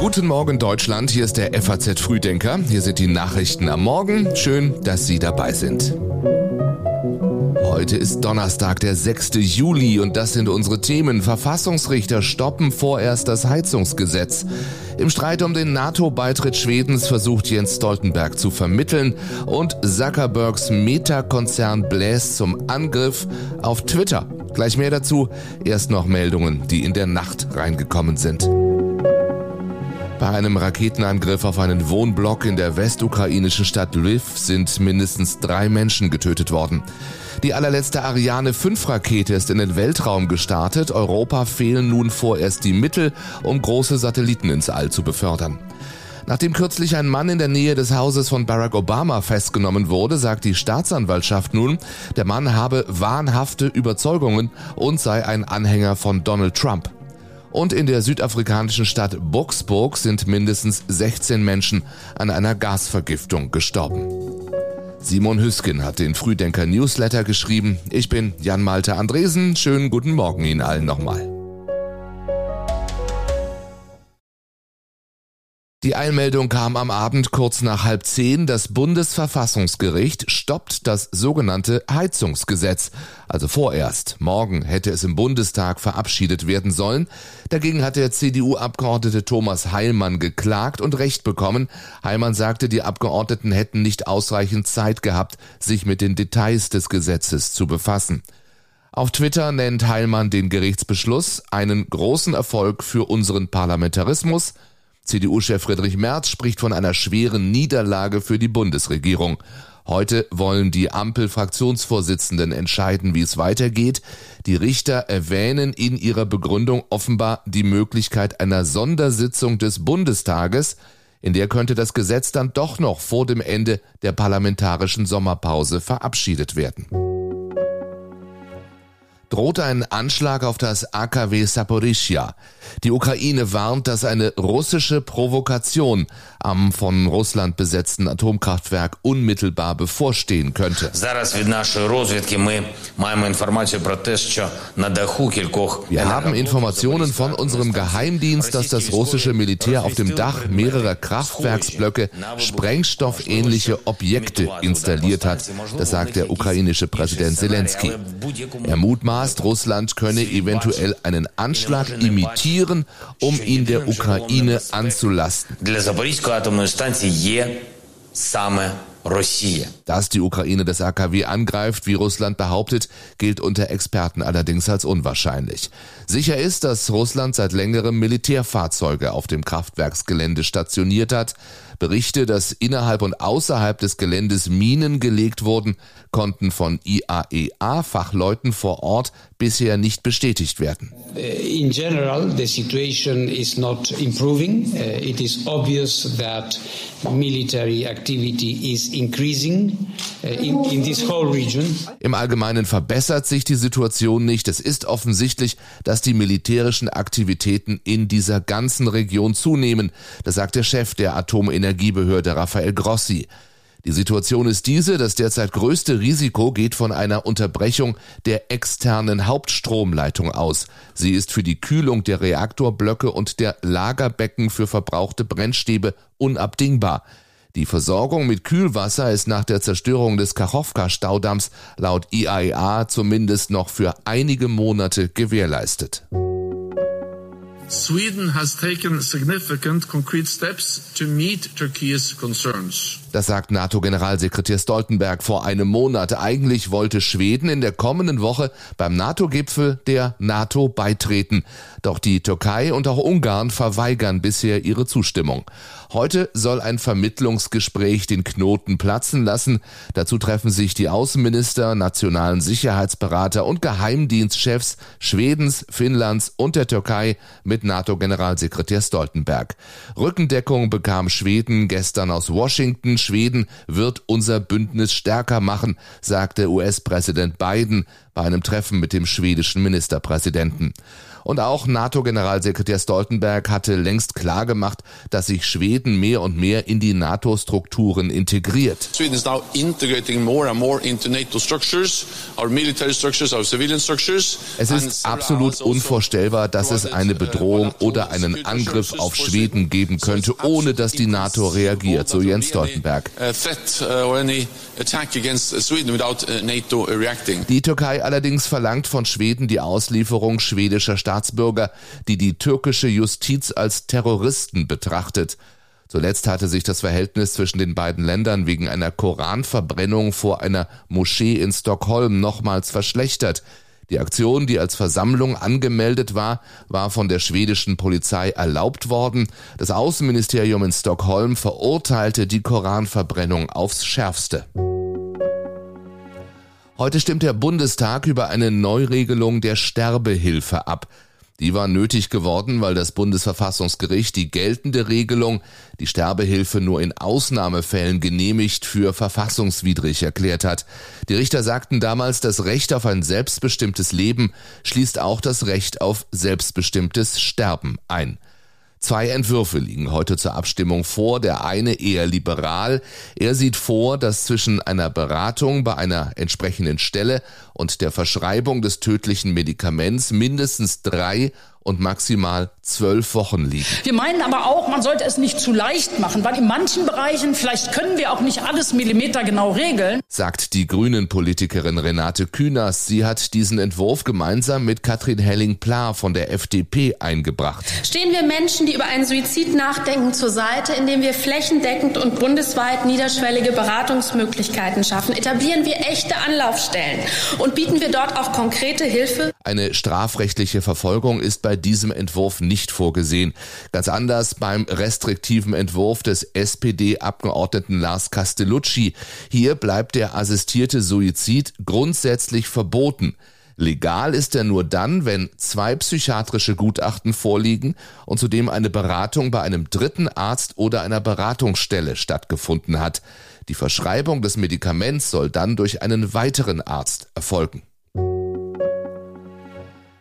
Guten Morgen Deutschland, hier ist der FAZ Frühdenker. Hier sind die Nachrichten am Morgen. Schön, dass Sie dabei sind. Heute ist Donnerstag, der 6. Juli und das sind unsere Themen. Verfassungsrichter stoppen vorerst das Heizungsgesetz. Im Streit um den NATO-Beitritt Schwedens versucht Jens Stoltenberg zu vermitteln und Zuckerbergs Meta-Konzern bläst zum Angriff auf Twitter. Gleich mehr dazu, erst noch Meldungen, die in der Nacht reingekommen sind. Bei einem Raketenangriff auf einen Wohnblock in der westukrainischen Stadt Lviv sind mindestens drei Menschen getötet worden. Die allerletzte Ariane 5 Rakete ist in den Weltraum gestartet. Europa fehlen nun vorerst die Mittel, um große Satelliten ins All zu befördern. Nachdem kürzlich ein Mann in der Nähe des Hauses von Barack Obama festgenommen wurde, sagt die Staatsanwaltschaft nun, der Mann habe wahnhafte Überzeugungen und sei ein Anhänger von Donald Trump. Und in der südafrikanischen Stadt Boksburg sind mindestens 16 Menschen an einer Gasvergiftung gestorben. Simon Hüsken hat den Frühdenker Newsletter geschrieben. Ich bin Jan Malte Andresen. Schönen guten Morgen Ihnen allen nochmal. Die Einmeldung kam am Abend kurz nach halb zehn. Das Bundesverfassungsgericht stoppt das sogenannte Heizungsgesetz. Also vorerst. Morgen hätte es im Bundestag verabschiedet werden sollen. Dagegen hat der CDU-Abgeordnete Thomas Heilmann geklagt und Recht bekommen. Heilmann sagte, die Abgeordneten hätten nicht ausreichend Zeit gehabt, sich mit den Details des Gesetzes zu befassen. Auf Twitter nennt Heilmann den Gerichtsbeschluss einen großen Erfolg für unseren Parlamentarismus – CDU-Chef Friedrich Merz spricht von einer schweren Niederlage für die Bundesregierung. Heute wollen die Ampel-Fraktionsvorsitzenden entscheiden, wie es weitergeht. Die Richter erwähnen in ihrer Begründung offenbar die Möglichkeit einer Sondersitzung des Bundestages. In der könnte das Gesetz dann doch noch vor dem Ende der parlamentarischen Sommerpause verabschiedet werden droht ein Anschlag auf das AKW Saporischia. Die Ukraine warnt, dass eine russische Provokation am von Russland besetzten Atomkraftwerk unmittelbar bevorstehen könnte. Wir haben Informationen von unserem Geheimdienst, dass das russische Militär auf dem Dach mehrerer Kraftwerksblöcke sprengstoffähnliche Objekte installiert hat. Das sagt der ukrainische Präsident Zelensky. Er mutmaßt, Russland könne eventuell einen Anschlag imitieren, um ihn der Ukraine anzulasten. Dass die Ukraine das AKW angreift, wie Russland behauptet, gilt unter Experten allerdings als unwahrscheinlich. Sicher ist, dass Russland seit längerem Militärfahrzeuge auf dem Kraftwerksgelände stationiert hat. Berichte, dass innerhalb und außerhalb des Geländes Minen gelegt wurden, konnten von IAEA-Fachleuten vor Ort bisher nicht bestätigt werden. Uh, in general, the situation is not improving. Uh, it is obvious that military activity is increasing uh, in, in this whole region. Im Allgemeinen verbessert sich die Situation nicht. Es ist offensichtlich, dass die militärischen Aktivitäten in dieser ganzen Region zunehmen. Das sagt der Chef der Atomenergiebehörde Rafael Grossi. Die Situation ist diese, das derzeit größte Risiko geht von einer Unterbrechung der externen Hauptstromleitung aus. Sie ist für die Kühlung der Reaktorblöcke und der Lagerbecken für verbrauchte Brennstäbe unabdingbar. Die Versorgung mit Kühlwasser ist nach der Zerstörung des Kachowka-Staudamms laut IAEA zumindest noch für einige Monate gewährleistet. Sweden has taken significant concrete steps to meet Turkey's concerns. Das sagt NATO-Generalsekretär Stoltenberg vor einem Monat. Eigentlich wollte Schweden in der kommenden Woche beim NATO-Gipfel der NATO beitreten. Doch die Türkei und auch Ungarn verweigern bisher ihre Zustimmung. Heute soll ein Vermittlungsgespräch den Knoten platzen lassen. Dazu treffen sich die Außenminister, nationalen Sicherheitsberater und Geheimdienstchefs Schwedens, Finnlands und der Türkei mit NATO-Generalsekretär Stoltenberg. Rückendeckung bekam Schweden gestern aus Washington. Schweden wird unser Bündnis stärker machen, sagte US-Präsident Biden bei einem Treffen mit dem schwedischen Ministerpräsidenten. Und auch NATO-Generalsekretär Stoltenberg hatte längst klargemacht, dass sich Schweden mehr und mehr in die NATO-Strukturen integriert. Sweden is now integrating more and more into NATO structures, our military structures, our civilian structures. Es ist absolut also unvorstellbar, dass es eine uh, Bedrohung oder einen Angriff auf Schweden geben könnte, ohne dass die NATO reagiert, so Jens Stoltenberg. Die Türkei allerdings verlangt von Schweden die Auslieferung schwedischer Staatsbürger, die die türkische Justiz als Terroristen betrachtet. Zuletzt hatte sich das Verhältnis zwischen den beiden Ländern wegen einer Koranverbrennung vor einer Moschee in Stockholm nochmals verschlechtert. Die Aktion, die als Versammlung angemeldet war, war von der schwedischen Polizei erlaubt worden. Das Außenministerium in Stockholm verurteilte die Koranverbrennung aufs schärfste. Heute stimmt der Bundestag über eine Neuregelung der Sterbehilfe ab. Die war nötig geworden, weil das Bundesverfassungsgericht die geltende Regelung, die Sterbehilfe nur in Ausnahmefällen genehmigt, für verfassungswidrig erklärt hat. Die Richter sagten damals, das Recht auf ein selbstbestimmtes Leben schließt auch das Recht auf selbstbestimmtes Sterben ein. Zwei Entwürfe liegen heute zur Abstimmung vor. Der eine eher liberal. Er sieht vor, dass zwischen einer Beratung bei einer entsprechenden Stelle und der Verschreibung des tödlichen Medikaments mindestens drei und maximal zwölf Wochen liegen. Wir meinen aber auch, man sollte es nicht zu leicht machen, weil in manchen Bereichen, vielleicht können wir auch nicht alles millimetergenau regeln. Sagt die Grünen-Politikerin Renate Künast. Sie hat diesen Entwurf gemeinsam mit Katrin Helling-Pla von der FDP eingebracht. Stehen wir Menschen, die über einen Suizid nachdenken, zur Seite, indem wir flächendeckend und bundesweit niederschwellige Beratungsmöglichkeiten schaffen? Etablieren wir echte Anlaufstellen und bieten wir dort auch konkrete Hilfe? Eine strafrechtliche Verfolgung ist bei diesem Entwurf nicht vorgesehen. Ganz anders beim restriktiven Entwurf des SPD-Abgeordneten Lars Castellucci. Hier bleibt der assistierte Suizid grundsätzlich verboten. Legal ist er nur dann, wenn zwei psychiatrische Gutachten vorliegen und zudem eine Beratung bei einem dritten Arzt oder einer Beratungsstelle stattgefunden hat. Die Verschreibung des Medikaments soll dann durch einen weiteren Arzt erfolgen.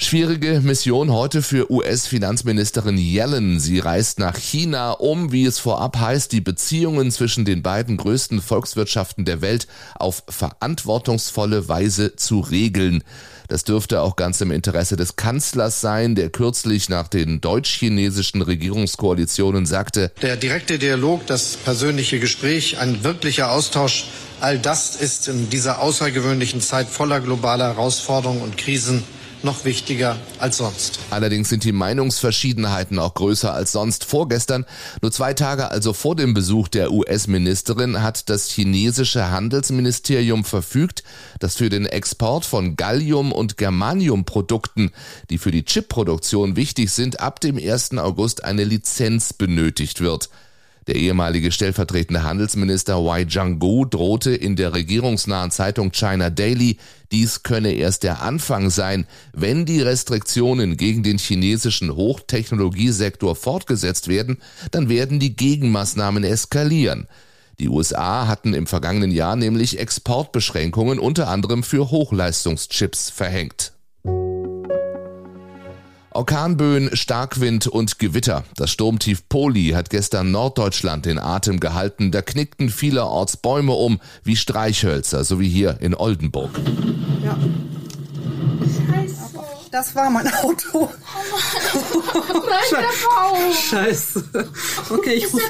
Schwierige Mission heute für US-Finanzministerin Yellen. Sie reist nach China, um, wie es vorab heißt, die Beziehungen zwischen den beiden größten Volkswirtschaften der Welt auf verantwortungsvolle Weise zu regeln. Das dürfte auch ganz im Interesse des Kanzlers sein, der kürzlich nach den deutsch-chinesischen Regierungskoalitionen sagte, der direkte Dialog, das persönliche Gespräch, ein wirklicher Austausch, all das ist in dieser außergewöhnlichen Zeit voller globaler Herausforderungen und Krisen noch wichtiger als sonst. Allerdings sind die Meinungsverschiedenheiten auch größer als sonst. Vorgestern, nur zwei Tage also vor dem Besuch der US-Ministerin, hat das chinesische Handelsministerium verfügt, dass für den Export von Gallium- und Germaniumprodukten, die für die Chipproduktion wichtig sind, ab dem 1. August eine Lizenz benötigt wird. Der ehemalige stellvertretende Handelsminister Wai Jiangu drohte in der regierungsnahen Zeitung China Daily, dies könne erst der Anfang sein, wenn die Restriktionen gegen den chinesischen Hochtechnologiesektor fortgesetzt werden, dann werden die Gegenmaßnahmen eskalieren. Die USA hatten im vergangenen Jahr nämlich Exportbeschränkungen unter anderem für Hochleistungschips verhängt. Orkanböen, Starkwind und Gewitter. Das Sturmtief Poli hat gestern Norddeutschland in Atem gehalten. Da knickten vielerorts Bäume um wie Streichhölzer, so wie hier in Oldenburg. Ja. Das war mein Auto. Nein, der Baum. Scheiße. Okay, ich rufe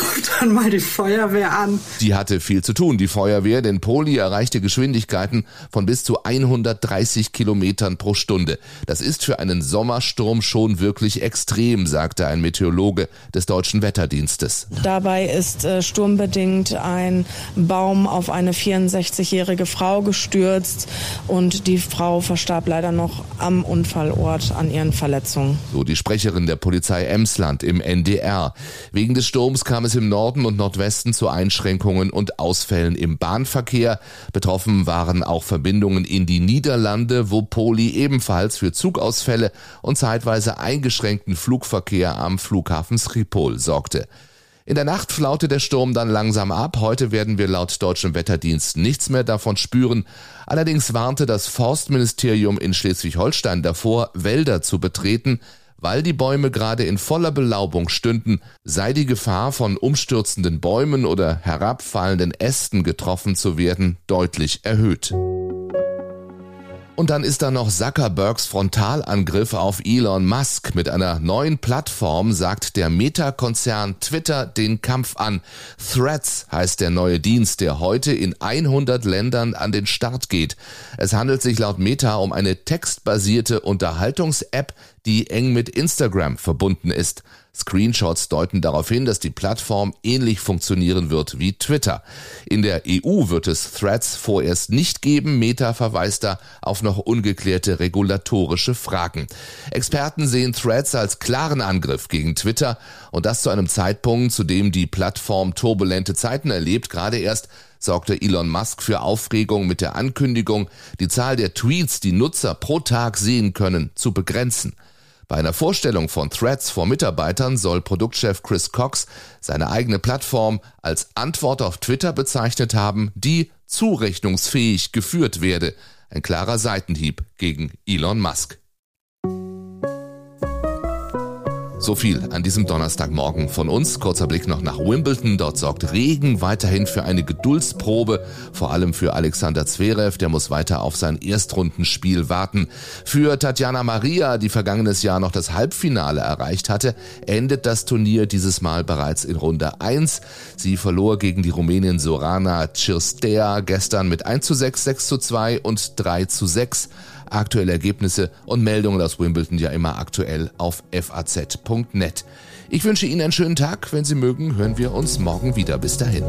ruf dann mal die Feuerwehr an. Die hatte viel zu tun, die Feuerwehr, denn Poli erreichte Geschwindigkeiten von bis zu 130 Kilometern pro Stunde. Das ist für einen Sommersturm schon wirklich extrem, sagte ein Meteorologe des deutschen Wetterdienstes. Dabei ist äh, sturmbedingt ein Baum auf eine 64-jährige Frau gestürzt und die Frau verstarb leider noch am Unfallort an ihren Verletzungen. So die Sprecherin der Polizei Emsland im NDR. Wegen des Sturms kam es im Norden und Nordwesten zu Einschränkungen und Ausfällen im Bahnverkehr. Betroffen waren auch Verbindungen in die Niederlande, wo Poli ebenfalls für Zugausfälle und zeitweise eingeschränkten Flugverkehr am Flughafen Schiphol sorgte. In der Nacht flaute der Sturm dann langsam ab. Heute werden wir laut deutschem Wetterdienst nichts mehr davon spüren. Allerdings warnte das Forstministerium in Schleswig-Holstein davor, Wälder zu betreten, weil die Bäume gerade in voller Belaubung stünden, sei die Gefahr von umstürzenden Bäumen oder herabfallenden Ästen getroffen zu werden deutlich erhöht. Und dann ist da noch Zuckerbergs Frontalangriff auf Elon Musk. Mit einer neuen Plattform sagt der Meta-Konzern Twitter den Kampf an. Threads heißt der neue Dienst, der heute in 100 Ländern an den Start geht. Es handelt sich laut Meta um eine textbasierte Unterhaltungs-App, die eng mit Instagram verbunden ist. Screenshots deuten darauf hin, dass die Plattform ähnlich funktionieren wird wie Twitter. In der EU wird es Threads vorerst nicht geben. Meta verweist da auf noch ungeklärte regulatorische Fragen. Experten sehen Threads als klaren Angriff gegen Twitter und das zu einem Zeitpunkt, zu dem die Plattform turbulente Zeiten erlebt. Gerade erst sorgte Elon Musk für Aufregung mit der Ankündigung, die Zahl der Tweets, die Nutzer pro Tag sehen können, zu begrenzen. Bei einer Vorstellung von Threads vor Mitarbeitern soll Produktchef Chris Cox seine eigene Plattform als Antwort auf Twitter bezeichnet haben, die zurechnungsfähig geführt werde. Ein klarer Seitenhieb gegen Elon Musk. So viel an diesem Donnerstagmorgen von uns. Kurzer Blick noch nach Wimbledon. Dort sorgt Regen weiterhin für eine Geduldsprobe, vor allem für Alexander Zverev, der muss weiter auf sein Erstrundenspiel warten. Für Tatjana Maria, die vergangenes Jahr noch das Halbfinale erreicht hatte, endet das Turnier dieses Mal bereits in Runde 1. Sie verlor gegen die Rumänin Sorana Cirstea gestern mit 1 zu 6, 6 zu 2 und 3 zu 6. Aktuelle Ergebnisse und Meldungen aus Wimbledon ja immer aktuell auf faz.net. Ich wünsche Ihnen einen schönen Tag. Wenn Sie mögen, hören wir uns morgen wieder. Bis dahin.